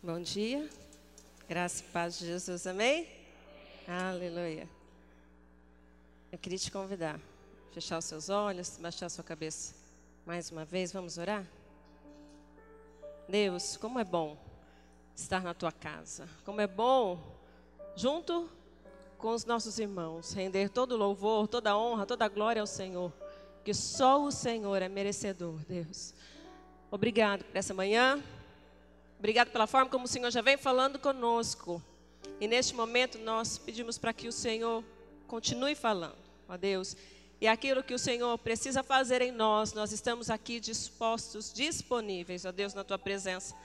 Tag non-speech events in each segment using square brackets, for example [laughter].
Bom dia. Graça e paz de Jesus, amém? Aleluia. Eu queria te convidar fechar os seus olhos, baixar a sua cabeça mais uma vez. Vamos orar? Deus, como é bom estar na tua casa. Como é bom, junto com os nossos irmãos, render todo louvor, toda honra, toda glória ao Senhor. Que só o Senhor é merecedor, Deus. Obrigado por essa manhã. Obrigado pela forma como o Senhor já vem falando conosco. E neste momento nós pedimos para que o Senhor continue falando, ó Deus. E aquilo que o Senhor precisa fazer em nós, nós estamos aqui dispostos, disponíveis, ó Deus, na tua presença.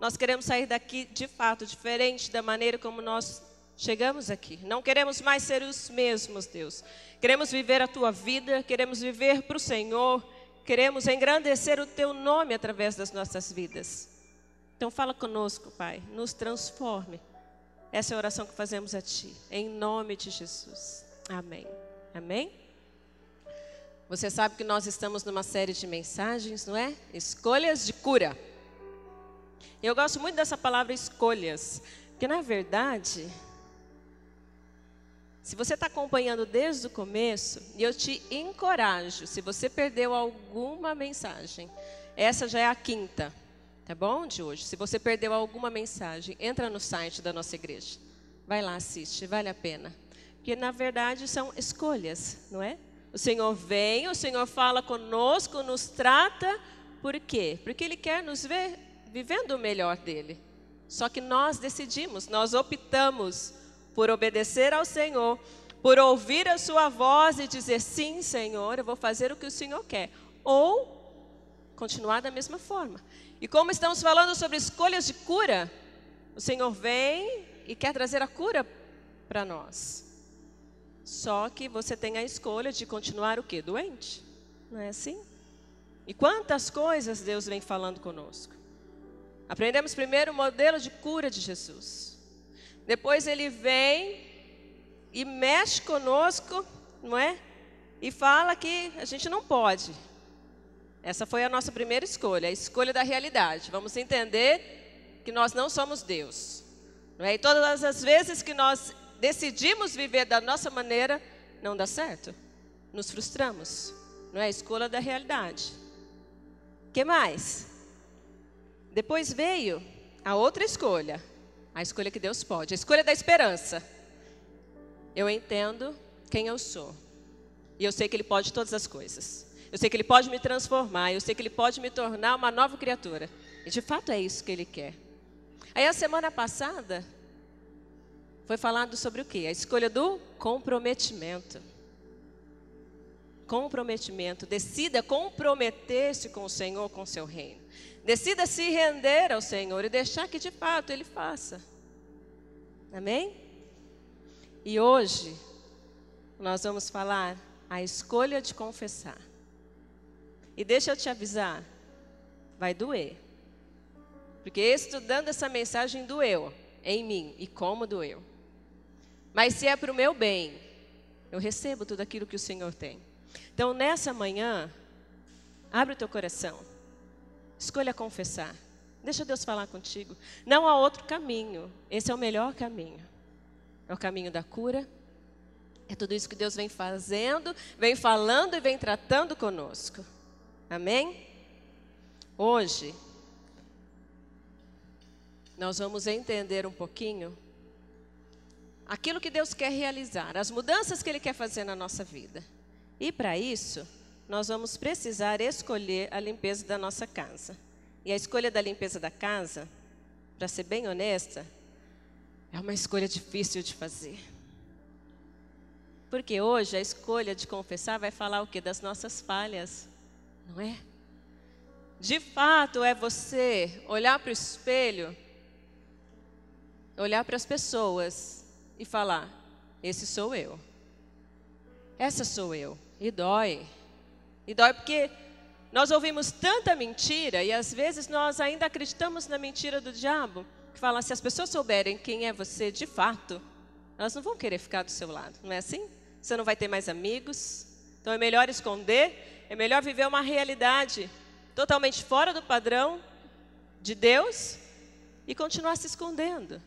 Nós queremos sair daqui de fato diferente da maneira como nós chegamos aqui. Não queremos mais ser os mesmos, Deus. Queremos viver a tua vida, queremos viver para o Senhor, queremos engrandecer o teu nome através das nossas vidas. Então fala conosco, Pai, nos transforme. Essa é a oração que fazemos a Ti, em nome de Jesus. Amém. Amém? Você sabe que nós estamos numa série de mensagens, não é? Escolhas de cura. Eu gosto muito dessa palavra escolhas, porque na verdade, se você está acompanhando desde o começo, e eu te encorajo, se você perdeu alguma mensagem, essa já é a quinta tá bom? De hoje. Se você perdeu alguma mensagem, entra no site da nossa igreja. Vai lá, assiste, vale a pena. Porque na verdade são escolhas, não é? O Senhor vem, o Senhor fala conosco, nos trata, por quê? Porque Ele quer nos ver vivendo o melhor dele. Só que nós decidimos, nós optamos por obedecer ao Senhor, por ouvir a Sua voz e dizer: sim, Senhor, eu vou fazer o que o Senhor quer. Ou continuar da mesma forma. E como estamos falando sobre escolhas de cura, o Senhor vem e quer trazer a cura para nós. Só que você tem a escolha de continuar o quê? Doente. Não é assim? E quantas coisas Deus vem falando conosco. Aprendemos primeiro o modelo de cura de Jesus. Depois ele vem e mexe conosco, não é? E fala que a gente não pode. Essa foi a nossa primeira escolha, a escolha da realidade. Vamos entender que nós não somos Deus. Não é? E todas as vezes que nós decidimos viver da nossa maneira, não dá certo. Nos frustramos. Não é a escolha da realidade. que mais? Depois veio a outra escolha, a escolha que Deus pode, a escolha da esperança. Eu entendo quem eu sou. E eu sei que Ele pode todas as coisas. Eu sei que Ele pode me transformar, eu sei que Ele pode me tornar uma nova criatura. E de fato é isso que Ele quer. Aí a semana passada foi falado sobre o quê? A escolha do comprometimento. Comprometimento. Decida comprometer-se com o Senhor, com o seu reino. Decida se render ao Senhor e deixar que de fato Ele faça. Amém? E hoje nós vamos falar a escolha de confessar. E deixa eu te avisar, vai doer. Porque estudando essa mensagem doeu em mim e como doeu. Mas se é para o meu bem, eu recebo tudo aquilo que o Senhor tem. Então nessa manhã, abre o teu coração. Escolha confessar. Deixa Deus falar contigo. Não há outro caminho. Esse é o melhor caminho. É o caminho da cura. É tudo isso que Deus vem fazendo, vem falando e vem tratando conosco. Amém? Hoje, nós vamos entender um pouquinho aquilo que Deus quer realizar, as mudanças que Ele quer fazer na nossa vida. E para isso, nós vamos precisar escolher a limpeza da nossa casa. E a escolha da limpeza da casa, para ser bem honesta, é uma escolha difícil de fazer. Porque hoje a escolha de confessar vai falar o que? Das nossas falhas não é? De fato, é você olhar para o espelho, olhar para as pessoas e falar: Esse sou eu. Essa sou eu. E dói. E dói porque nós ouvimos tanta mentira e às vezes nós ainda acreditamos na mentira do diabo, que fala: se as pessoas souberem quem é você de fato, elas não vão querer ficar do seu lado, não é assim? Você não vai ter mais amigos, então é melhor esconder é melhor viver uma realidade totalmente fora do padrão de Deus e continuar se escondendo.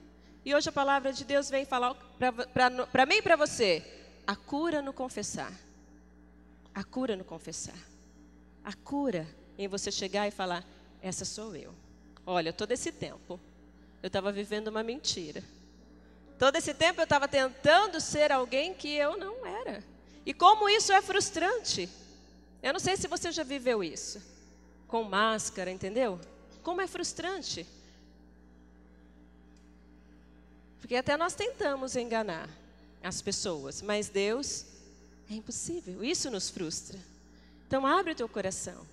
E hoje a palavra de Deus vem falar para mim e para você: a cura no confessar. A cura no confessar. A cura em você chegar e falar: essa sou eu. Olha, todo esse tempo eu estava vivendo uma mentira. Todo esse tempo eu estava tentando ser alguém que eu não era. E como isso é frustrante. Eu não sei se você já viveu isso. Com máscara, entendeu? Como é frustrante. Porque até nós tentamos enganar as pessoas, mas Deus é impossível. Isso nos frustra. Então abre o teu coração,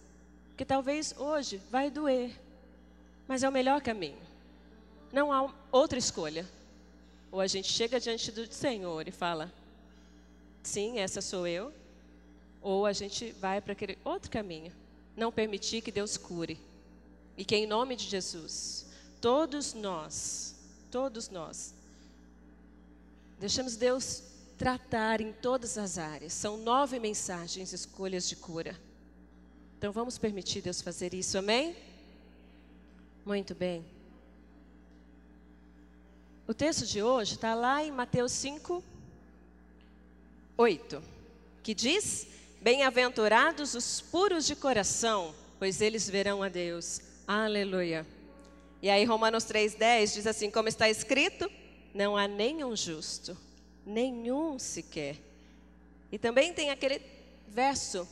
porque talvez hoje vai doer, mas é o melhor caminho. Não há outra escolha. Ou a gente chega diante do Senhor e fala: Sim, essa sou eu. Ou a gente vai para aquele outro caminho. Não permitir que Deus cure. E que em nome de Jesus, todos nós, todos nós, deixamos Deus tratar em todas as áreas. São nove mensagens, escolhas de cura. Então vamos permitir Deus fazer isso, amém? Muito bem. O texto de hoje está lá em Mateus 5, 8, que diz: Bem-aventurados os puros de coração, pois eles verão a Deus. Aleluia. E aí, Romanos 3,10 diz assim: Como está escrito, não há nenhum justo, nenhum sequer. E também tem aquele verso,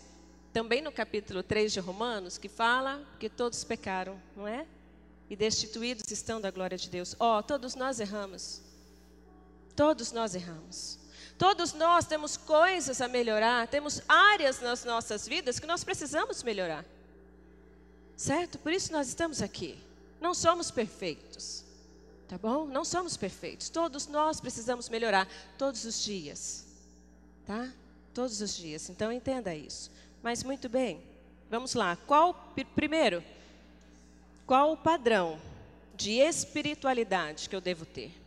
também no capítulo 3 de Romanos, que fala que todos pecaram, não é? E destituídos estão da glória de Deus. Ó, oh, todos nós erramos. Todos nós erramos. Todos nós temos coisas a melhorar, temos áreas nas nossas vidas que nós precisamos melhorar. Certo? Por isso nós estamos aqui. Não somos perfeitos. Tá bom? Não somos perfeitos. Todos nós precisamos melhorar todos os dias. Tá? Todos os dias. Então entenda isso. Mas muito bem. Vamos lá. Qual primeiro? Qual o padrão de espiritualidade que eu devo ter?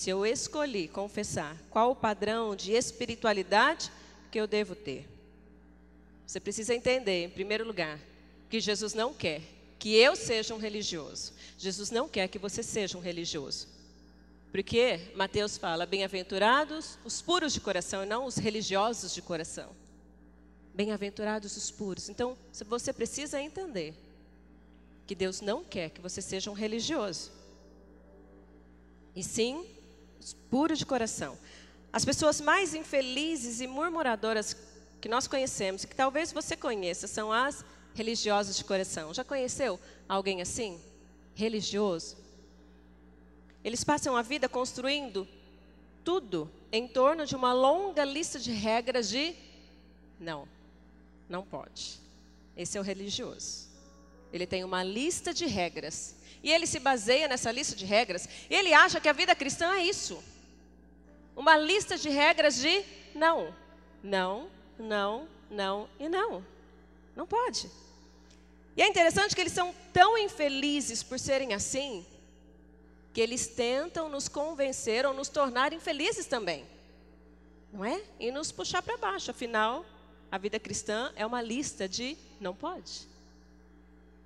Se eu escolhi confessar, qual o padrão de espiritualidade que eu devo ter? Você precisa entender, em primeiro lugar, que Jesus não quer que eu seja um religioso. Jesus não quer que você seja um religioso. Porque Mateus fala: bem-aventurados os puros de coração e não os religiosos de coração. Bem-aventurados os puros. Então, você precisa entender que Deus não quer que você seja um religioso. E sim, os puros de coração. As pessoas mais infelizes e murmuradoras que nós conhecemos, que talvez você conheça, são as religiosos de coração. Já conheceu alguém assim? Religioso? Eles passam a vida construindo tudo em torno de uma longa lista de regras de não, não pode. Esse é o religioso. Ele tem uma lista de regras. E ele se baseia nessa lista de regras. Ele acha que a vida cristã é isso. Uma lista de regras de não, não, não, não e não. Não pode. E é interessante que eles são tão infelizes por serem assim, que eles tentam nos convencer ou nos tornar infelizes também. Não é? E nos puxar para baixo. Afinal, a vida cristã é uma lista de não pode.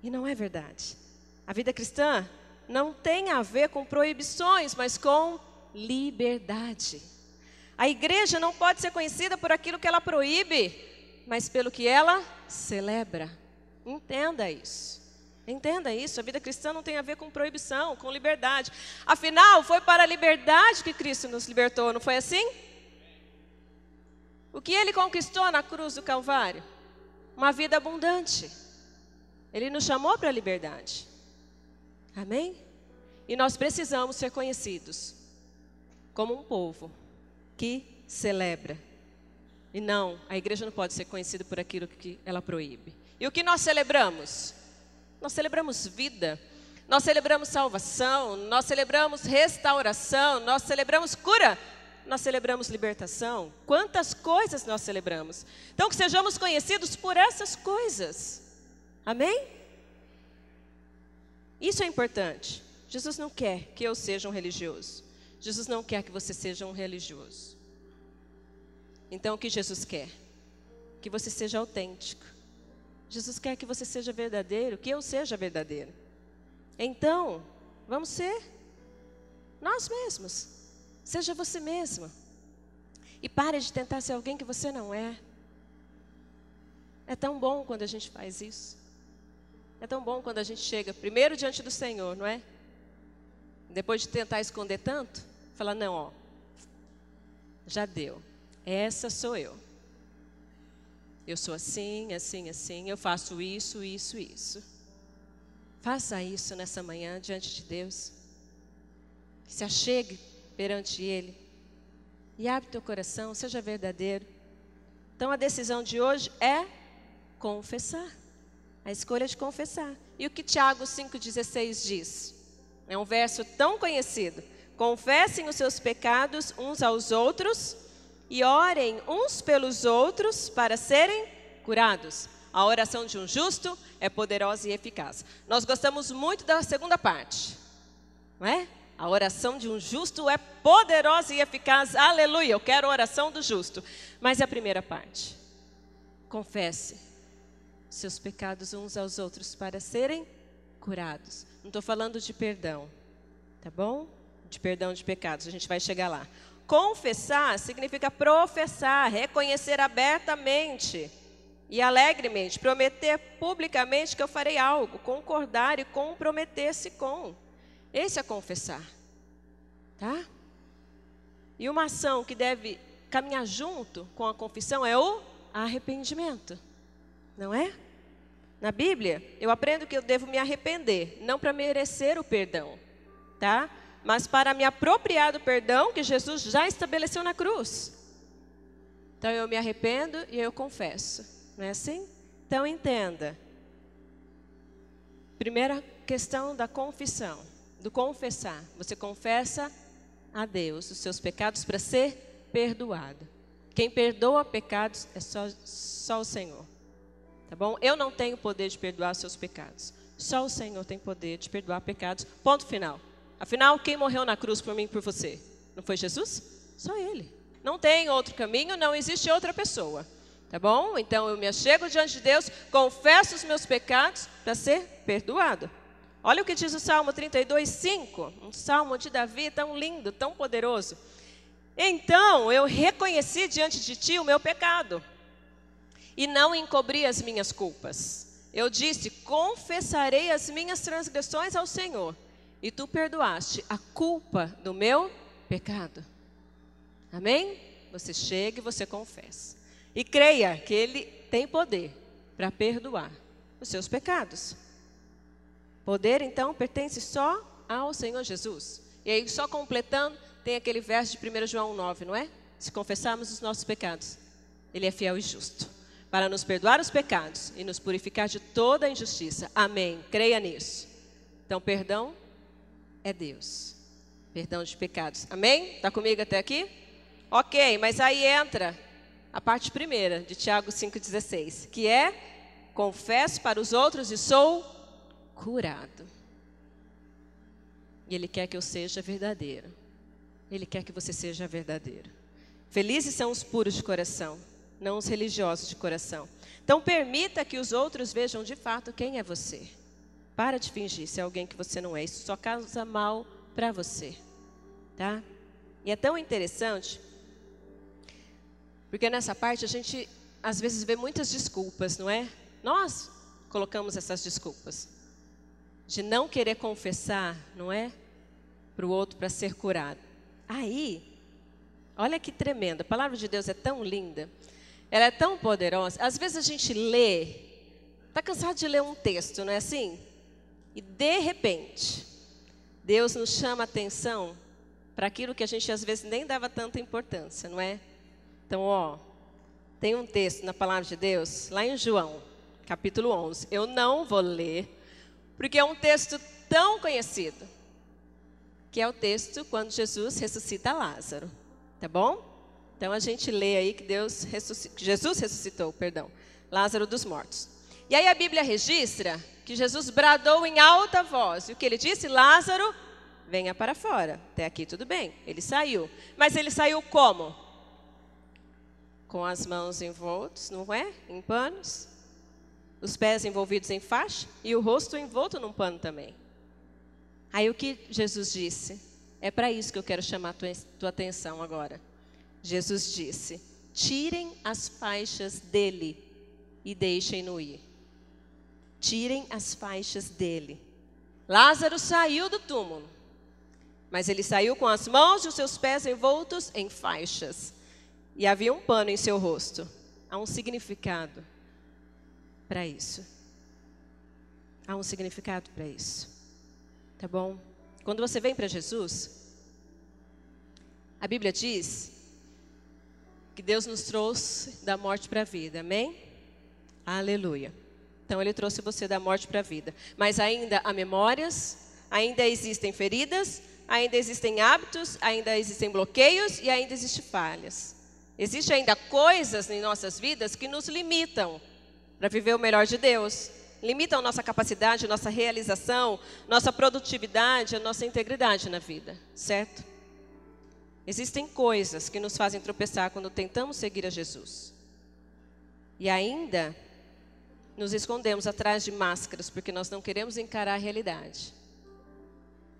E não é verdade. A vida cristã não tem a ver com proibições, mas com liberdade. A igreja não pode ser conhecida por aquilo que ela proíbe, mas pelo que ela celebra. Entenda isso. Entenda isso. A vida cristã não tem a ver com proibição, com liberdade. Afinal, foi para a liberdade que Cristo nos libertou, não foi assim? O que ele conquistou na cruz do Calvário? Uma vida abundante. Ele nos chamou para a liberdade. Amém? E nós precisamos ser conhecidos como um povo que celebra. E não, a igreja não pode ser conhecida por aquilo que ela proíbe. E o que nós celebramos? Nós celebramos vida, nós celebramos salvação, nós celebramos restauração, nós celebramos cura, nós celebramos libertação. Quantas coisas nós celebramos. Então, que sejamos conhecidos por essas coisas. Amém? Isso é importante. Jesus não quer que eu seja um religioso. Jesus não quer que você seja um religioso. Então, o que Jesus quer? Que você seja autêntico Jesus quer que você seja verdadeiro, que eu seja verdadeiro. Então, vamos ser nós mesmos. Seja você mesma. E pare de tentar ser alguém que você não é. É tão bom quando a gente faz isso. É tão bom quando a gente chega primeiro diante do Senhor, não é? Depois de tentar esconder tanto, falar: não, ó, já deu. Essa sou eu. Eu sou assim, assim, assim. Eu faço isso, isso, isso. Faça isso nessa manhã diante de Deus. Se achegue perante Ele. E abre teu coração, seja verdadeiro. Então a decisão de hoje é confessar. A escolha de confessar. E o que Tiago 5,16 diz? É um verso tão conhecido. Confessem os seus pecados uns aos outros e orem uns pelos outros para serem curados. A oração de um justo é poderosa e eficaz. Nós gostamos muito da segunda parte, não é? A oração de um justo é poderosa e eficaz. Aleluia. Eu quero a oração do justo. Mas a primeira parte. Confesse seus pecados uns aos outros para serem curados. Não estou falando de perdão, tá bom? De perdão de pecados. A gente vai chegar lá. Confessar significa professar, reconhecer abertamente e alegremente, prometer publicamente que eu farei algo, concordar e comprometer-se com. Esse é confessar. Tá? E uma ação que deve caminhar junto com a confissão é o arrependimento. Não é? Na Bíblia, eu aprendo que eu devo me arrepender, não para merecer o perdão, tá? Mas para me apropriar do perdão que Jesus já estabeleceu na cruz. Então eu me arrependo e eu confesso. Não é assim? Então entenda. Primeira questão da confissão, do confessar. Você confessa a Deus os seus pecados para ser perdoado. Quem perdoa pecados é só, só o Senhor. Tá bom? Eu não tenho poder de perdoar seus pecados. Só o Senhor tem poder de perdoar pecados. Ponto final. Afinal, quem morreu na cruz por mim e por você? Não foi Jesus? Só Ele. Não tem outro caminho, não existe outra pessoa. Tá bom? Então eu me achego diante de Deus, confesso os meus pecados para ser perdoado. Olha o que diz o Salmo 32, 5. Um salmo de Davi tão lindo, tão poderoso. Então eu reconheci diante de ti o meu pecado e não encobri as minhas culpas. Eu disse: confessarei as minhas transgressões ao Senhor, e tu perdoaste a culpa do meu pecado. Amém? Você chega e você confessa. E creia que Ele tem poder para perdoar os seus pecados. Poder, então, pertence só ao Senhor Jesus. E aí, só completando, tem aquele verso de 1 João 9, não é? Se confessarmos os nossos pecados, Ele é fiel e justo para nos perdoar os pecados e nos purificar de toda a injustiça. Amém. Creia nisso. Então, perdão é Deus. Perdão de pecados. Amém? Está comigo até aqui? Ok, mas aí entra a parte primeira de Tiago 5,16, que é: confesso para os outros e sou curado. E Ele quer que eu seja verdadeiro. Ele quer que você seja verdadeiro. Felizes são os puros de coração, não os religiosos de coração. Então, permita que os outros vejam de fato quem é você. Para de fingir ser alguém que você não é. Isso só causa mal para você. Tá? E é tão interessante porque nessa parte a gente às vezes vê muitas desculpas, não é? Nós colocamos essas desculpas de não querer confessar, não é? Para o outro para ser curado. Aí, olha que tremenda, a palavra de Deus é tão linda, ela é tão poderosa. Às vezes a gente lê, está cansado de ler um texto, não é assim? E de repente, Deus nos chama a atenção para aquilo que a gente às vezes nem dava tanta importância, não é? Então, ó, tem um texto na palavra de Deus, lá em João, capítulo 11. Eu não vou ler, porque é um texto tão conhecido, que é o texto quando Jesus ressuscita Lázaro. Tá bom? Então a gente lê aí que Deus. Jesus ressuscitou, perdão, Lázaro dos mortos. E aí a Bíblia registra que Jesus bradou em alta voz. E o que ele disse? Lázaro, venha para fora. Até aqui tudo bem. Ele saiu. Mas ele saiu como? com as mãos envoltos, não é? Em panos, os pés envolvidos em faixa e o rosto envolto num pano também. Aí o que Jesus disse? É para isso que eu quero chamar a tua, tua atenção agora. Jesus disse: tirem as faixas dele e deixem-no ir. Tirem as faixas dele. Lázaro saiu do túmulo, mas ele saiu com as mãos e os seus pés envoltos em faixas, e havia um pano em seu rosto. Há um significado para isso. Há um significado para isso. Tá bom? Quando você vem para Jesus, a Bíblia diz que Deus nos trouxe da morte para a vida. Amém? Aleluia. Então ele trouxe você da morte para a vida. Mas ainda há memórias, ainda existem feridas, ainda existem hábitos, ainda existem bloqueios e ainda existem falhas. Existem ainda coisas em nossas vidas que nos limitam para viver o melhor de Deus. Limitam nossa capacidade, nossa realização, nossa produtividade, a nossa integridade na vida, certo? Existem coisas que nos fazem tropeçar quando tentamos seguir a Jesus. E ainda nos escondemos atrás de máscaras porque nós não queremos encarar a realidade.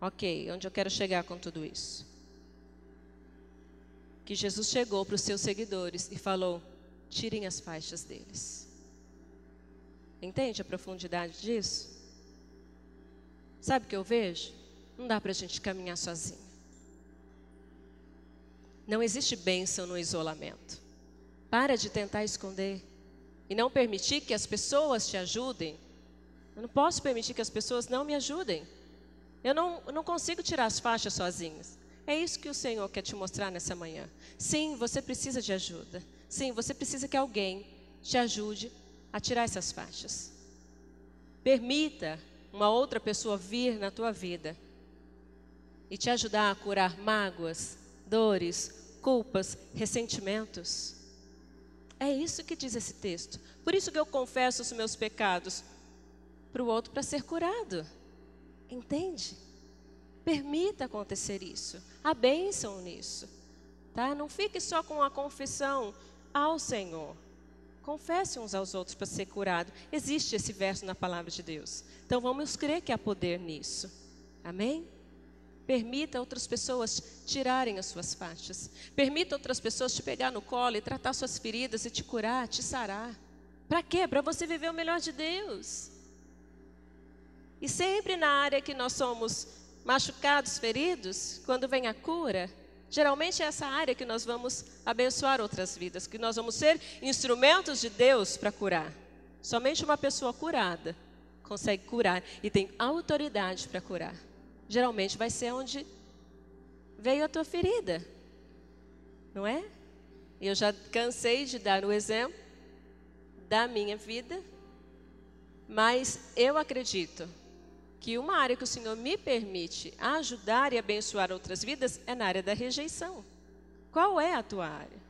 Ok, onde eu quero chegar com tudo isso? Que Jesus chegou para os seus seguidores e falou: tirem as faixas deles. Entende a profundidade disso? Sabe o que eu vejo? Não dá para a gente caminhar sozinho. Não existe bênção no isolamento. Para de tentar esconder e não permitir que as pessoas te ajudem. Eu não posso permitir que as pessoas não me ajudem. Eu não, eu não consigo tirar as faixas sozinhas. É isso que o Senhor quer te mostrar nessa manhã. Sim, você precisa de ajuda. Sim, você precisa que alguém te ajude a tirar essas faixas. Permita uma outra pessoa vir na tua vida e te ajudar a curar mágoas, dores, culpas, ressentimentos. É isso que diz esse texto. Por isso que eu confesso os meus pecados para o outro para ser curado. Entende? Permita acontecer isso. Há bênção nisso. Tá? Não fique só com a confissão ao Senhor. Confesse uns aos outros para ser curado. Existe esse verso na palavra de Deus. Então vamos crer que há poder nisso. Amém? Permita outras pessoas tirarem as suas faixas. Permita outras pessoas te pegar no colo e tratar suas feridas e te curar, te sarar. Para quê? Para você viver o melhor de Deus. E sempre na área que nós somos machucados, feridos, quando vem a cura, geralmente é essa área que nós vamos abençoar outras vidas, que nós vamos ser instrumentos de Deus para curar. Somente uma pessoa curada consegue curar e tem autoridade para curar geralmente vai ser onde veio a tua ferida. Não é? Eu já cansei de dar o exemplo da minha vida, mas eu acredito que uma área que o Senhor me permite ajudar e abençoar outras vidas é na área da rejeição. Qual é a tua área?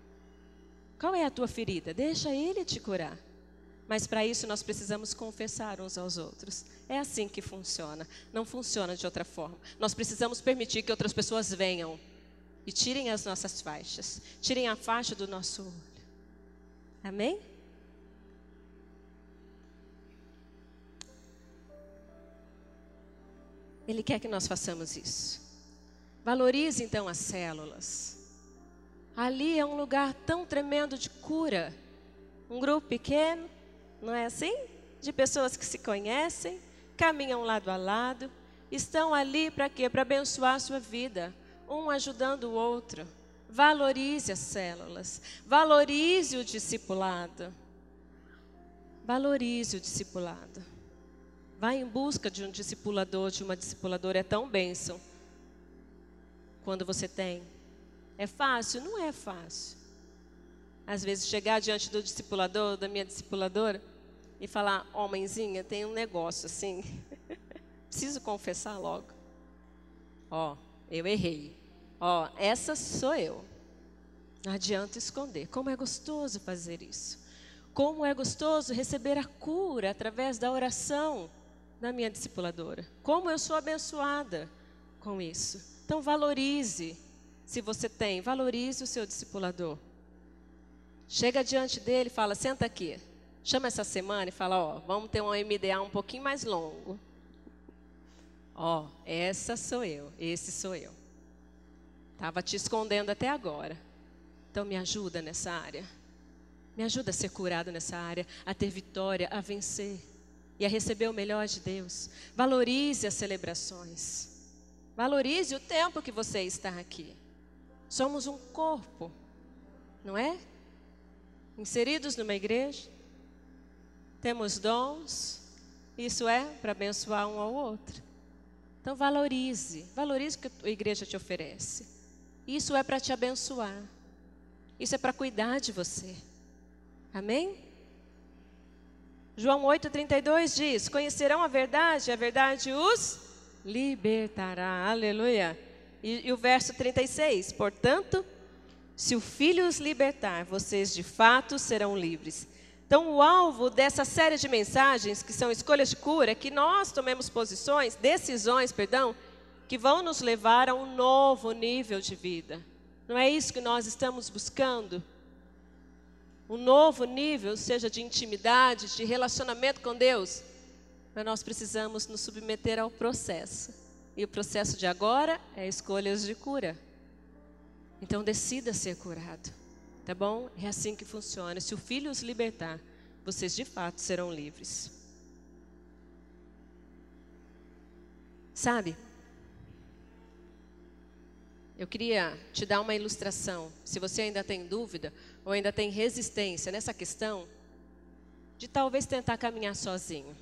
Qual é a tua ferida? Deixa Ele te curar. Mas para isso nós precisamos confessar uns aos outros. É assim que funciona. Não funciona de outra forma. Nós precisamos permitir que outras pessoas venham e tirem as nossas faixas, tirem a faixa do nosso olho. Amém? Ele quer que nós façamos isso. Valorize então as células. Ali é um lugar tão tremendo de cura. Um grupo pequeno, não é assim? De pessoas que se conhecem, caminham lado a lado, estão ali para quê? Para abençoar a sua vida, um ajudando o outro. Valorize as células, valorize o discipulado. Valorize o discipulado. Vá em busca de um discipulador, de uma discipuladora, é tão bênção. Quando você tem. É fácil? Não é fácil. Às vezes, chegar diante do discipulador, da minha discipuladora, e falar: Homenzinha, tem um negócio assim. [laughs] Preciso confessar logo. Ó, eu errei. Ó, essa sou eu. Não adianta esconder. Como é gostoso fazer isso. Como é gostoso receber a cura através da oração da minha discipuladora. Como eu sou abençoada com isso. Então valorize, se você tem, valorize o seu discipulador. Chega diante dele e fala: senta aqui. Chama essa semana e fala: ó, vamos ter um MDA um pouquinho mais longo. Ó, essa sou eu, esse sou eu. Estava te escondendo até agora. Então me ajuda nessa área. Me ajuda a ser curado nessa área, a ter vitória, a vencer e a receber o melhor de Deus. Valorize as celebrações. Valorize o tempo que você está aqui. Somos um corpo, não é? Inseridos numa igreja, temos dons, isso é para abençoar um ao outro. Então valorize, valorize o que a igreja te oferece. Isso é para te abençoar. Isso é para cuidar de você. Amém? João 8,32 diz: Conhecerão a verdade, a verdade os libertará. Aleluia. E, e o verso 36: Portanto, se o Filho os libertar, vocês de fato serão livres. Então, o alvo dessa série de mensagens, que são escolhas de cura, é que nós tomemos posições, decisões, perdão, que vão nos levar a um novo nível de vida. Não é isso que nós estamos buscando? Um novo nível, seja de intimidade, de relacionamento com Deus. Mas nós precisamos nos submeter ao processo. E o processo de agora é escolhas de cura. Então decida ser curado. Tá bom? É assim que funciona. Se o filho os libertar, vocês de fato serão livres. Sabe? Eu queria te dar uma ilustração. Se você ainda tem dúvida ou ainda tem resistência nessa questão, de talvez tentar caminhar sozinho.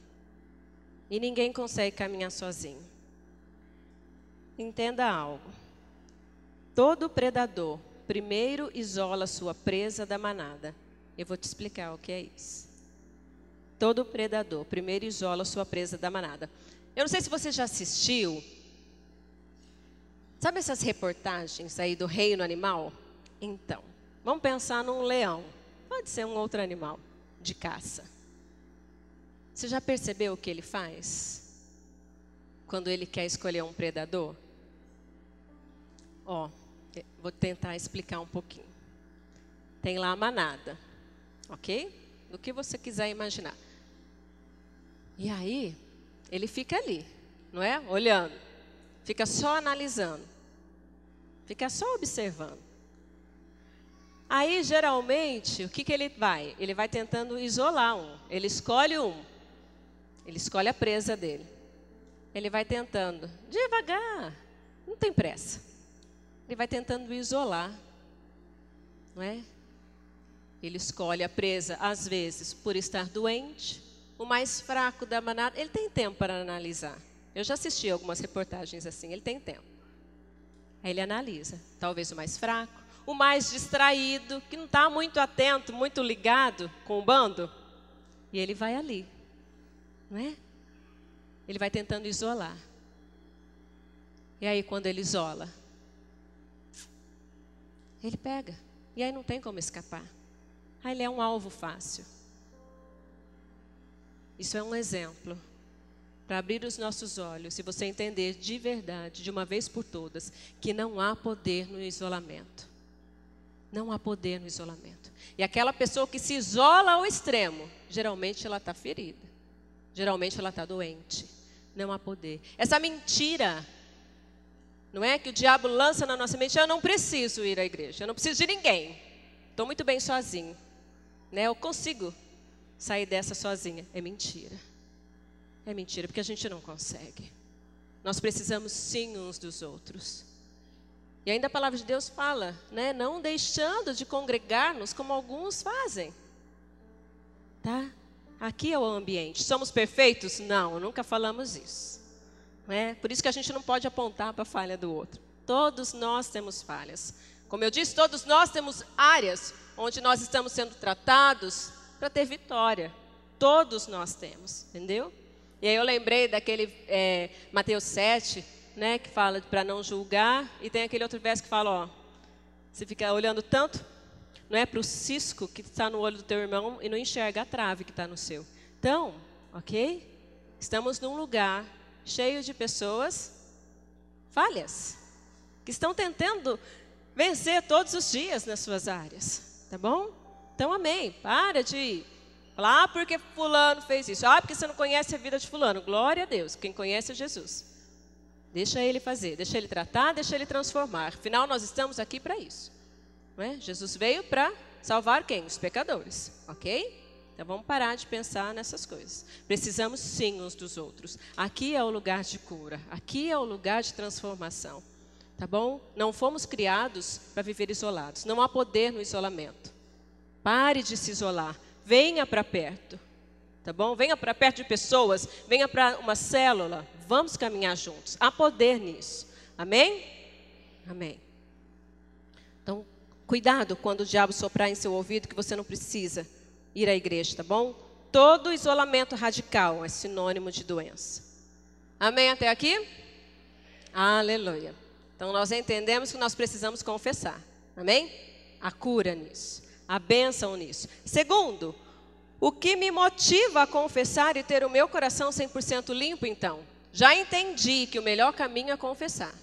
E ninguém consegue caminhar sozinho. Entenda algo. Todo predador primeiro isola sua presa da manada. Eu vou te explicar o que é isso. Todo predador primeiro isola sua presa da manada. Eu não sei se você já assistiu. Sabe essas reportagens aí do reino animal? Então, vamos pensar num leão. Pode ser um outro animal de caça. Você já percebeu o que ele faz? Quando ele quer escolher um predador? Ó, Vou tentar explicar um pouquinho. Tem lá a manada, ok? Do que você quiser imaginar. E aí, ele fica ali, não é? Olhando. Fica só analisando. Fica só observando. Aí, geralmente, o que, que ele vai? Ele vai tentando isolar um. Ele escolhe um. Ele escolhe a presa dele. Ele vai tentando, devagar, não tem pressa. Ele vai tentando isolar, não é? Ele escolhe a presa, às vezes, por estar doente, o mais fraco da manada. Ele tem tempo para analisar. Eu já assisti algumas reportagens assim, ele tem tempo. Aí ele analisa, talvez o mais fraco, o mais distraído, que não está muito atento, muito ligado com o bando, e ele vai ali, não é? Ele vai tentando isolar. E aí, quando ele isola, ele pega. E aí não tem como escapar. Aí ele é um alvo fácil. Isso é um exemplo para abrir os nossos olhos e você entender de verdade, de uma vez por todas, que não há poder no isolamento. Não há poder no isolamento. E aquela pessoa que se isola ao extremo, geralmente ela está ferida. Geralmente ela está doente. Não há poder. Essa mentira não é que o diabo lança na nossa mente, eu não preciso ir à igreja, eu não preciso de ninguém. Estou muito bem sozinho. Né? Eu consigo sair dessa sozinha. É mentira. É mentira, porque a gente não consegue. Nós precisamos sim uns dos outros. E ainda a palavra de Deus fala, né? Não deixando de congregar-nos como alguns fazem. Tá? Aqui é o ambiente. Somos perfeitos? Não, nunca falamos isso. É? Por isso que a gente não pode apontar para a falha do outro. Todos nós temos falhas. Como eu disse, todos nós temos áreas onde nós estamos sendo tratados para ter vitória. Todos nós temos, entendeu? E aí eu lembrei daquele é, Mateus 7, né, que fala para não julgar, e tem aquele outro verso que fala, ó, você fica olhando tanto, não é para o cisco que está no olho do teu irmão e não enxerga a trave que está no seu. Então, ok? Estamos num lugar cheio de pessoas falhas, que estão tentando vencer todos os dias nas suas áreas, tá bom? Então, amém. Para de falar, ah, porque fulano fez isso. Ah, porque você não conhece a vida de fulano. Glória a Deus, quem conhece é Jesus. Deixa ele fazer, deixa ele tratar, deixa ele transformar. Afinal, nós estamos aqui para isso. Não é? Jesus veio para salvar quem? Os pecadores, ok? Então vamos parar de pensar nessas coisas. Precisamos sim uns dos outros. Aqui é o lugar de cura, aqui é o lugar de transformação. Tá bom? Não fomos criados para viver isolados. Não há poder no isolamento. Pare de se isolar. Venha para perto. Tá bom? Venha para perto de pessoas, venha para uma célula. Vamos caminhar juntos. Há poder nisso. Amém? Amém. Então, cuidado quando o diabo soprar em seu ouvido que você não precisa ir à igreja, tá bom? Todo isolamento radical é sinônimo de doença. Amém até aqui? Aleluia. Então nós entendemos que nós precisamos confessar. Amém? A cura nisso, a bênção nisso. Segundo, o que me motiva a confessar e ter o meu coração 100% limpo, então? Já entendi que o melhor caminho é confessar.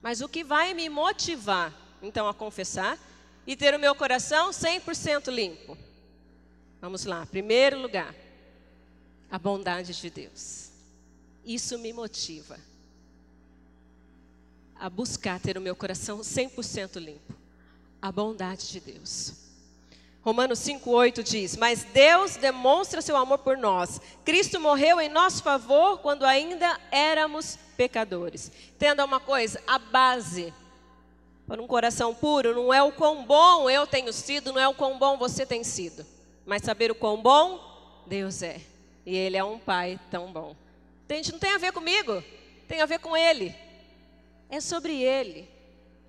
Mas o que vai me motivar, então, a confessar e ter o meu coração 100% limpo? Vamos lá, primeiro lugar, a bondade de Deus. Isso me motiva a buscar ter o meu coração 100% limpo. A bondade de Deus. Romanos 5,8 diz: Mas Deus demonstra seu amor por nós. Cristo morreu em nosso favor quando ainda éramos pecadores. Entenda uma coisa: a base para um coração puro não é o quão bom eu tenho sido, não é o quão bom você tem sido mas saber o quão bom Deus é. E Ele é um Pai tão bom. Entende? Não tem a ver comigo, tem a ver com Ele. É sobre Ele.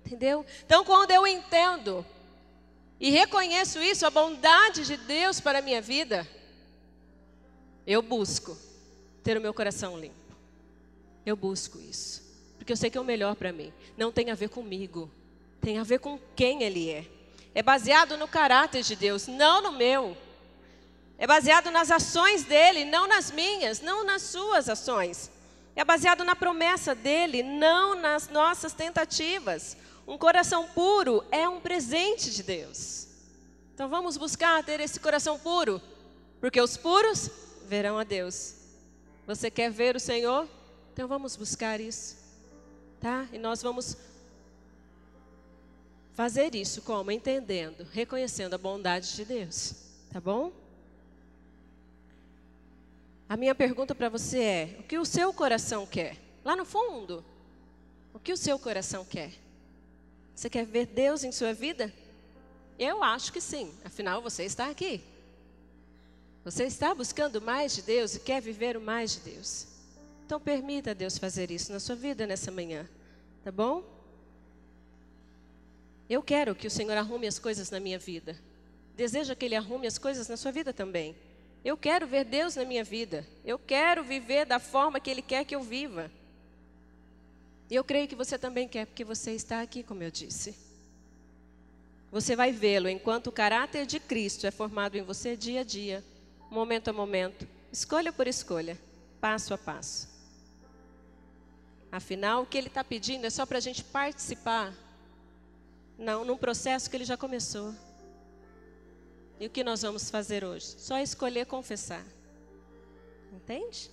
Entendeu? Então, quando eu entendo e reconheço isso, a bondade de Deus para a minha vida, eu busco ter o meu coração limpo. Eu busco isso. Porque eu sei que é o melhor para mim. Não tem a ver comigo, tem a ver com quem Ele é. É baseado no caráter de Deus, não no meu. É baseado nas ações dele, não nas minhas, não nas suas ações. É baseado na promessa dele, não nas nossas tentativas. Um coração puro é um presente de Deus. Então vamos buscar ter esse coração puro, porque os puros verão a Deus. Você quer ver o Senhor? Então vamos buscar isso. Tá? E nós vamos fazer isso como? Entendendo, reconhecendo a bondade de Deus. Tá bom? A minha pergunta para você é: o que o seu coração quer? Lá no fundo, o que o seu coração quer? Você quer ver Deus em sua vida? Eu acho que sim, afinal você está aqui. Você está buscando mais de Deus e quer viver o mais de Deus. Então permita Deus fazer isso na sua vida nessa manhã, tá bom? Eu quero que o Senhor arrume as coisas na minha vida. Desejo que Ele arrume as coisas na sua vida também. Eu quero ver Deus na minha vida. Eu quero viver da forma que Ele quer que eu viva. E eu creio que você também quer, porque você está aqui, como eu disse. Você vai vê-lo enquanto o caráter de Cristo é formado em você dia a dia, momento a momento, escolha por escolha, passo a passo. Afinal, o que Ele está pedindo é só para a gente participar, num processo que Ele já começou. E o que nós vamos fazer hoje? Só escolher confessar. Entende?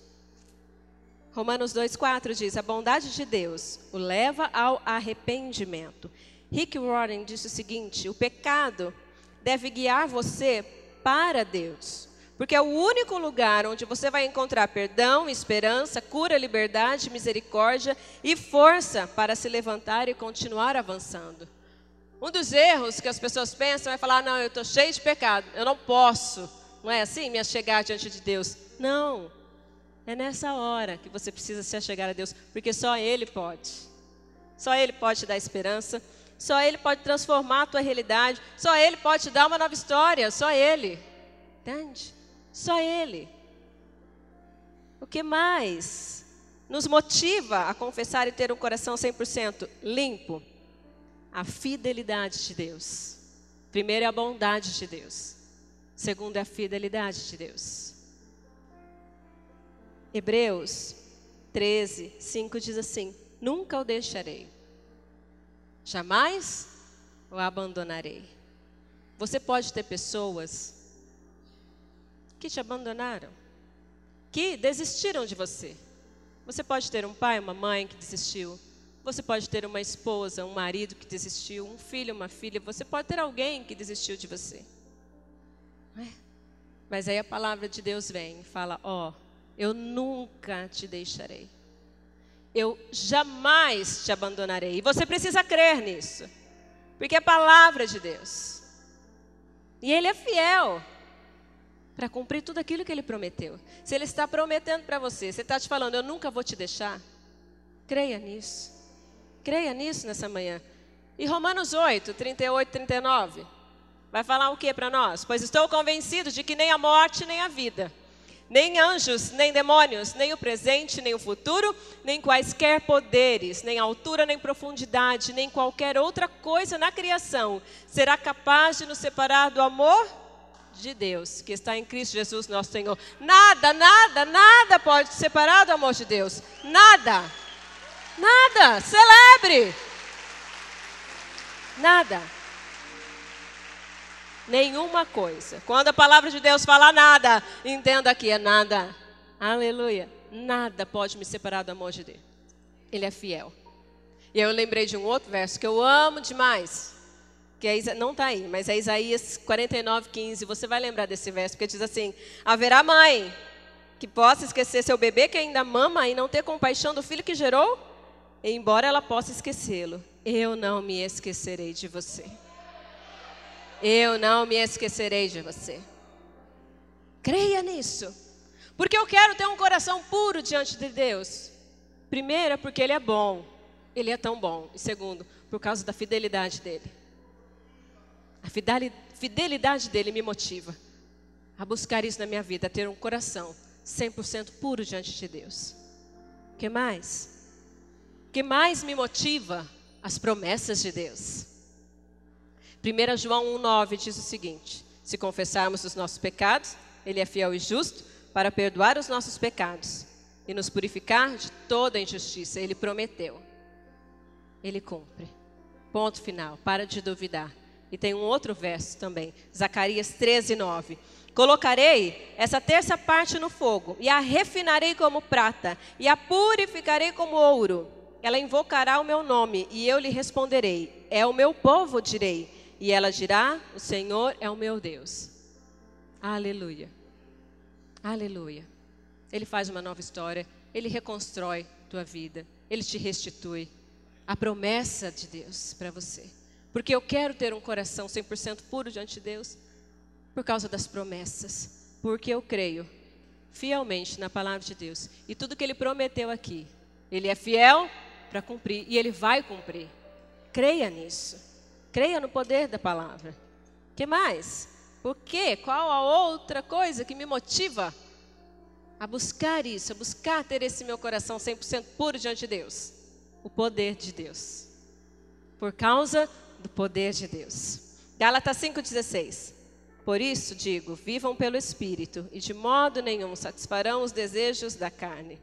Romanos 2,4 diz: A bondade de Deus o leva ao arrependimento. Rick Warren disse o seguinte: O pecado deve guiar você para Deus, porque é o único lugar onde você vai encontrar perdão, esperança, cura, liberdade, misericórdia e força para se levantar e continuar avançando. Um dos erros que as pessoas pensam é falar: não, eu estou cheio de pecado, eu não posso, não é assim, me achegar diante de Deus. Não, é nessa hora que você precisa se achegar a Deus, porque só Ele pode. Só Ele pode te dar esperança, só Ele pode transformar a tua realidade, só Ele pode te dar uma nova história, só Ele. Entende? Só Ele. O que mais nos motiva a confessar e ter um coração 100% limpo? A fidelidade de Deus. Primeiro é a bondade de Deus. Segundo é a fidelidade de Deus. Hebreus 13, 5 diz assim: Nunca o deixarei, jamais o abandonarei. Você pode ter pessoas que te abandonaram, que desistiram de você, Você pode ter um pai, uma mãe que desistiu. Você pode ter uma esposa, um marido que desistiu, um filho, uma filha. Você pode ter alguém que desistiu de você. É? Mas aí a palavra de Deus vem e fala: Ó, oh, eu nunca te deixarei. Eu jamais te abandonarei. E você precisa crer nisso. Porque é a palavra de Deus. E Ele é fiel para cumprir tudo aquilo que Ele prometeu. Se Ele está prometendo para você, você está te falando, eu nunca vou te deixar. Creia nisso. Creia nisso nessa manhã. E Romanos 8, 38, 39. Vai falar o que para nós? Pois estou convencido de que nem a morte, nem a vida, nem anjos, nem demônios, nem o presente, nem o futuro, nem quaisquer poderes, nem altura, nem profundidade, nem qualquer outra coisa na criação será capaz de nos separar do amor de Deus que está em Cristo Jesus, nosso Senhor. Nada, nada, nada pode separar do amor de Deus. Nada. Nada. Celebre. Nada. Nenhuma coisa. Quando a palavra de Deus fala nada, entenda que é nada. Aleluia. Nada pode me separar do amor de Deus. Ele é fiel. E eu lembrei de um outro verso que eu amo demais. Que é, não está aí, mas é Isaías 49, 15. Você vai lembrar desse verso, porque diz assim: Haverá mãe que possa esquecer seu bebê que ainda mama e não ter compaixão do filho que gerou? Embora ela possa esquecê-lo, eu não me esquecerei de você. Eu não me esquecerei de você. Creia nisso. Porque eu quero ter um coração puro diante de Deus. Primeiro, porque Ele é bom. Ele é tão bom. E segundo, por causa da fidelidade dele. A fidelidade dele me motiva a buscar isso na minha vida, a ter um coração 100% puro diante de Deus. O que mais? Que mais me motiva? As promessas de Deus. 1 João 1,9 diz o seguinte: Se confessarmos os nossos pecados, Ele é fiel e justo para perdoar os nossos pecados e nos purificar de toda injustiça. Ele prometeu. Ele cumpre. Ponto final. Para de duvidar. E tem um outro verso também, Zacarias 13, 9. Colocarei essa terça parte no fogo, e a refinarei como prata, e a purificarei como ouro ela invocará o meu nome e eu lhe responderei: É o meu povo, direi. E ela dirá: O Senhor é o meu Deus. Aleluia. Aleluia. Ele faz uma nova história, ele reconstrói tua vida, ele te restitui. A promessa de Deus para você. Porque eu quero ter um coração 100% puro diante de Deus por causa das promessas. Porque eu creio fielmente na palavra de Deus. E tudo que ele prometeu aqui, ele é fiel para cumprir e ele vai cumprir. Creia nisso. Creia no poder da palavra. Que mais? Por quê? Qual a outra coisa que me motiva a buscar isso, a buscar ter esse meu coração 100% puro diante de Deus? O poder de Deus. Por causa do poder de Deus. Gálatas 5:16. Por isso digo, vivam pelo espírito e de modo nenhum satisfarão os desejos da carne.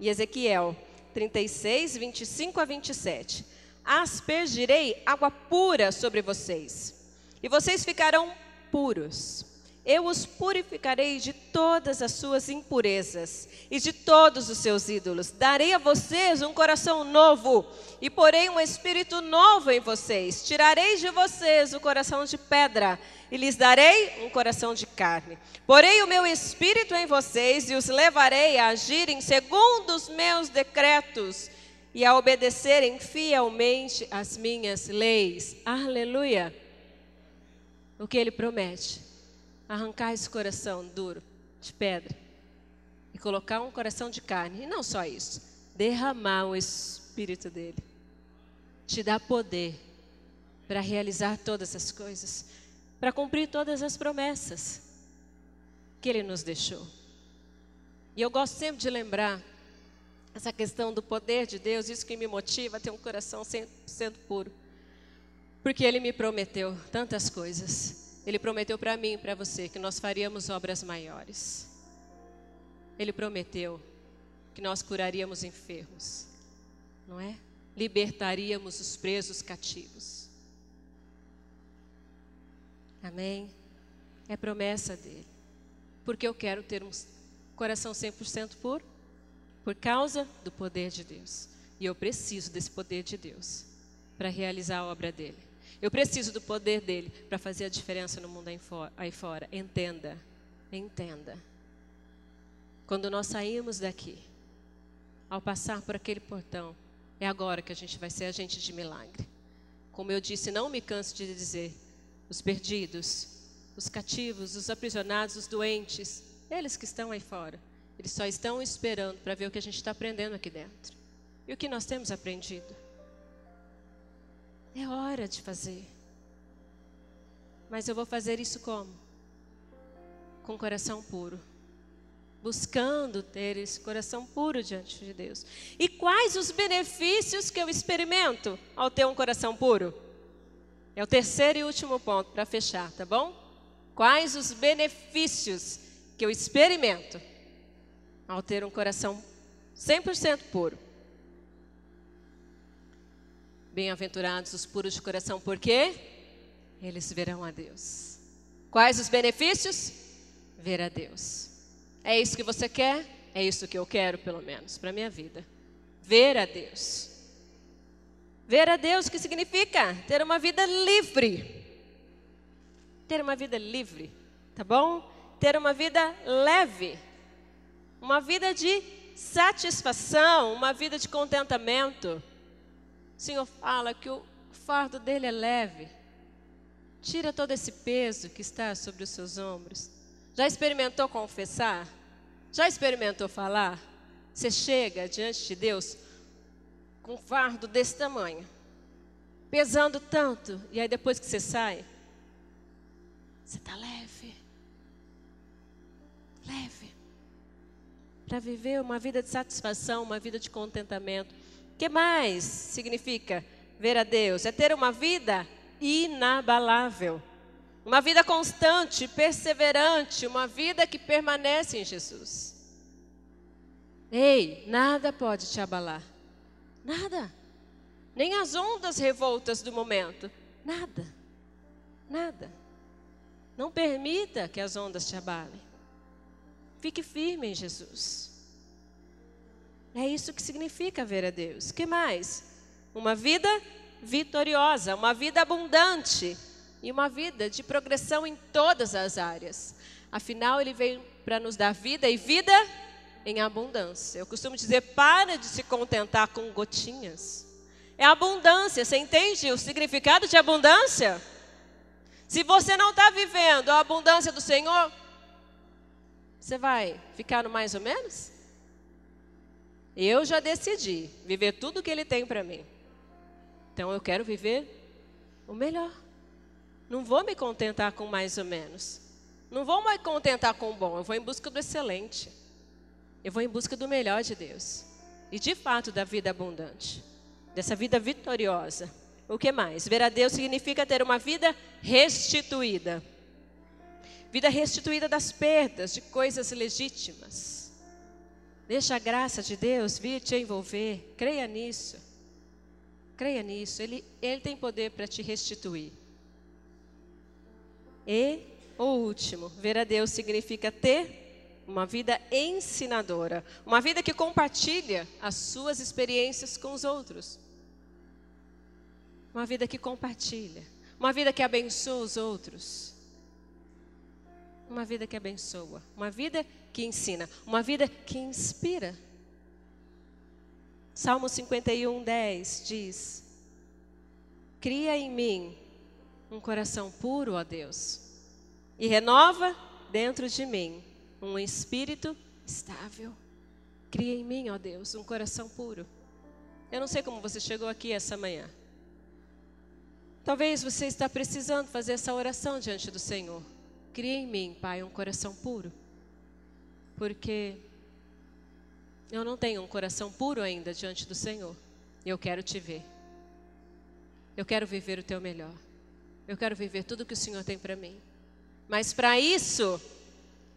E Ezequiel 36, 25 a 27. Aspergirei água pura sobre vocês, e vocês ficarão puros. Eu os purificarei de todas as suas impurezas e de todos os seus ídolos. Darei a vocês um coração novo e porei um espírito novo em vocês. Tirarei de vocês o coração de pedra e lhes darei um coração de carne. Porei o meu espírito em vocês e os levarei a agirem segundo os meus decretos e a obedecerem fielmente as minhas leis. Aleluia. O que ele promete? Arrancar esse coração duro, de pedra, e colocar um coração de carne. E não só isso, derramar o Espírito dele. Te dá poder para realizar todas as coisas, para cumprir todas as promessas que ele nos deixou. E eu gosto sempre de lembrar essa questão do poder de Deus, isso que me motiva a ter um coração 100% puro. Porque ele me prometeu tantas coisas. Ele prometeu para mim e para você que nós faríamos obras maiores. Ele prometeu que nós curaríamos enfermos, não é? Libertaríamos os presos cativos. Amém? É promessa dele. Porque eu quero ter um coração 100% puro. por causa do poder de Deus. E eu preciso desse poder de Deus para realizar a obra dele. Eu preciso do poder dele para fazer a diferença no mundo aí fora. Entenda, entenda. Quando nós saímos daqui, ao passar por aquele portão, é agora que a gente vai ser agente de milagre. Como eu disse, não me canso de dizer: os perdidos, os cativos, os aprisionados, os doentes, eles que estão aí fora, eles só estão esperando para ver o que a gente está aprendendo aqui dentro. E o que nós temos aprendido? É hora de fazer. Mas eu vou fazer isso como? Com coração puro. Buscando ter esse coração puro diante de Deus. E quais os benefícios que eu experimento ao ter um coração puro? É o terceiro e último ponto para fechar, tá bom? Quais os benefícios que eu experimento ao ter um coração 100% puro? Bem-aventurados os puros de coração, porque eles verão a Deus. Quais os benefícios? Ver a Deus. É isso que você quer? É isso que eu quero, pelo menos, para a minha vida. Ver a Deus. Ver a Deus, o que significa? Ter uma vida livre. Ter uma vida livre, tá bom? Ter uma vida leve. Uma vida de satisfação, uma vida de contentamento. O Senhor fala que o fardo dele é leve. Tira todo esse peso que está sobre os seus ombros. Já experimentou confessar? Já experimentou falar? Você chega diante de Deus com um fardo desse tamanho, pesando tanto, e aí depois que você sai, você está leve. Leve. Para viver uma vida de satisfação, uma vida de contentamento que mais significa ver a Deus? É ter uma vida inabalável. Uma vida constante, perseverante, uma vida que permanece em Jesus. Ei, nada pode te abalar. Nada. Nem as ondas revoltas do momento. Nada. Nada. Não permita que as ondas te abalem. Fique firme em Jesus. É isso que significa ver a Deus. Que mais? Uma vida vitoriosa, uma vida abundante e uma vida de progressão em todas as áreas. Afinal, ele veio para nos dar vida e vida em abundância. Eu costumo dizer: para de se contentar com gotinhas. É abundância. Você entende o significado de abundância? Se você não está vivendo a abundância do Senhor, você vai ficar no mais ou menos? Eu já decidi viver tudo o que Ele tem para mim. Então eu quero viver o melhor. Não vou me contentar com mais ou menos. Não vou me contentar com o bom. Eu vou em busca do excelente. Eu vou em busca do melhor de Deus. E de fato da vida abundante. Dessa vida vitoriosa. O que mais? Ver a Deus significa ter uma vida restituída. Vida restituída das perdas, de coisas legítimas Deixa a graça de Deus vir te envolver. Creia nisso. Creia nisso. Ele, ele tem poder para te restituir. E o último, ver a Deus significa ter uma vida ensinadora, uma vida que compartilha as suas experiências com os outros. Uma vida que compartilha, uma vida que abençoa os outros. Uma vida que abençoa, uma vida que ensina, uma vida que inspira. Salmo 51, 10 diz: Cria em mim um coração puro, ó Deus, e renova dentro de mim um espírito estável. Cria em mim, ó Deus, um coração puro. Eu não sei como você chegou aqui essa manhã. Talvez você está precisando fazer essa oração diante do Senhor. Cria em mim, Pai, um coração puro porque eu não tenho um coração puro ainda diante do Senhor. Eu quero te ver. Eu quero viver o teu melhor. Eu quero viver tudo que o Senhor tem para mim. Mas para isso,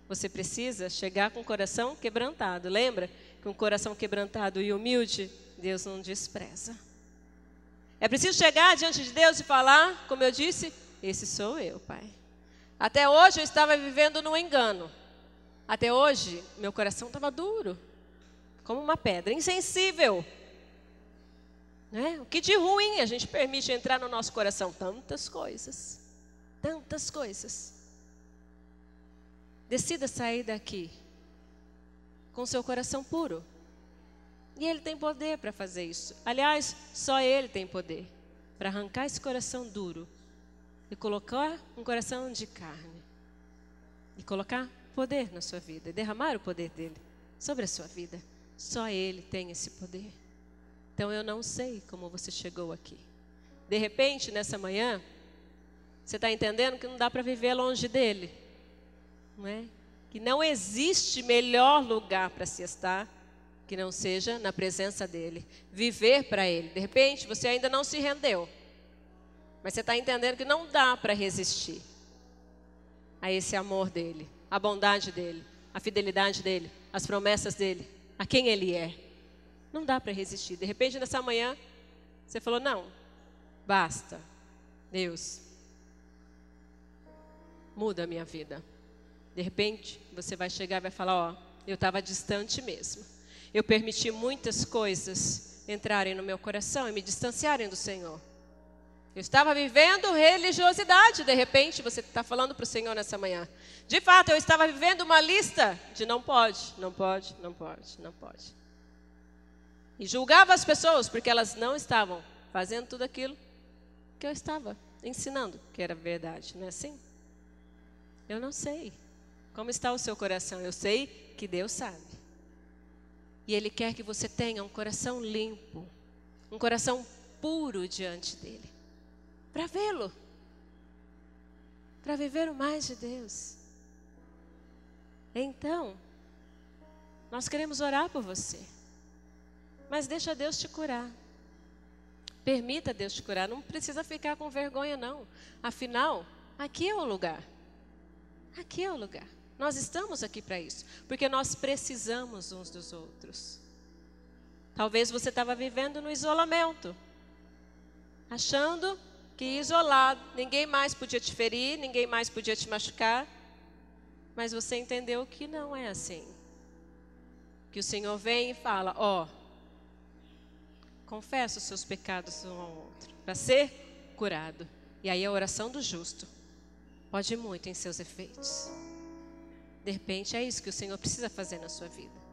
você precisa chegar com o coração quebrantado. Lembra que um coração quebrantado e humilde, Deus não despreza. É preciso chegar diante de Deus e falar, como eu disse, esse sou eu, Pai. Até hoje eu estava vivendo no engano. Até hoje, meu coração estava duro. como uma pedra, insensível. Né? O que de ruim a gente permite entrar no nosso coração? Tantas coisas, tantas coisas. Decida sair daqui com seu coração puro. E Ele tem poder para fazer isso. Aliás, só Ele tem poder para arrancar esse coração duro e colocar um coração de carne. E colocar poder na sua vida, e derramar o poder dele sobre a sua vida. Só Ele tem esse poder. Então eu não sei como você chegou aqui. De repente, nessa manhã, você está entendendo que não dá para viver longe dele. Não é? Que não existe melhor lugar para se estar que não seja na presença dele. Viver para ele. De repente, você ainda não se rendeu. Mas você está entendendo que não dá para resistir a esse amor dele, a bondade dele, a fidelidade dele, as promessas dele, a quem ele é. Não dá para resistir. De repente, nessa manhã, você falou: não, basta, Deus, muda a minha vida. De repente, você vai chegar e vai falar: ó, eu estava distante mesmo. Eu permiti muitas coisas entrarem no meu coração e me distanciarem do Senhor. Eu estava vivendo religiosidade, de repente você está falando para o Senhor nessa manhã. De fato, eu estava vivendo uma lista de não pode, não pode, não pode, não pode. E julgava as pessoas porque elas não estavam fazendo tudo aquilo que eu estava ensinando que era verdade, não é assim? Eu não sei como está o seu coração, eu sei que Deus sabe. E Ele quer que você tenha um coração limpo, um coração puro diante dEle, para vê-lo, para viver o mais de Deus. Então, nós queremos orar por você. Mas deixa Deus te curar. Permita Deus te curar. Não precisa ficar com vergonha, não. Afinal, aqui é o lugar. Aqui é o lugar. Nós estamos aqui para isso. Porque nós precisamos uns dos outros. Talvez você estava vivendo no isolamento. Achando que isolado, ninguém mais podia te ferir, ninguém mais podia te machucar. Mas você entendeu que não é assim. Que o Senhor vem e fala: Ó, oh, confessa os seus pecados um ao outro, para ser curado. E aí a oração do justo pode muito em seus efeitos. De repente é isso que o Senhor precisa fazer na sua vida.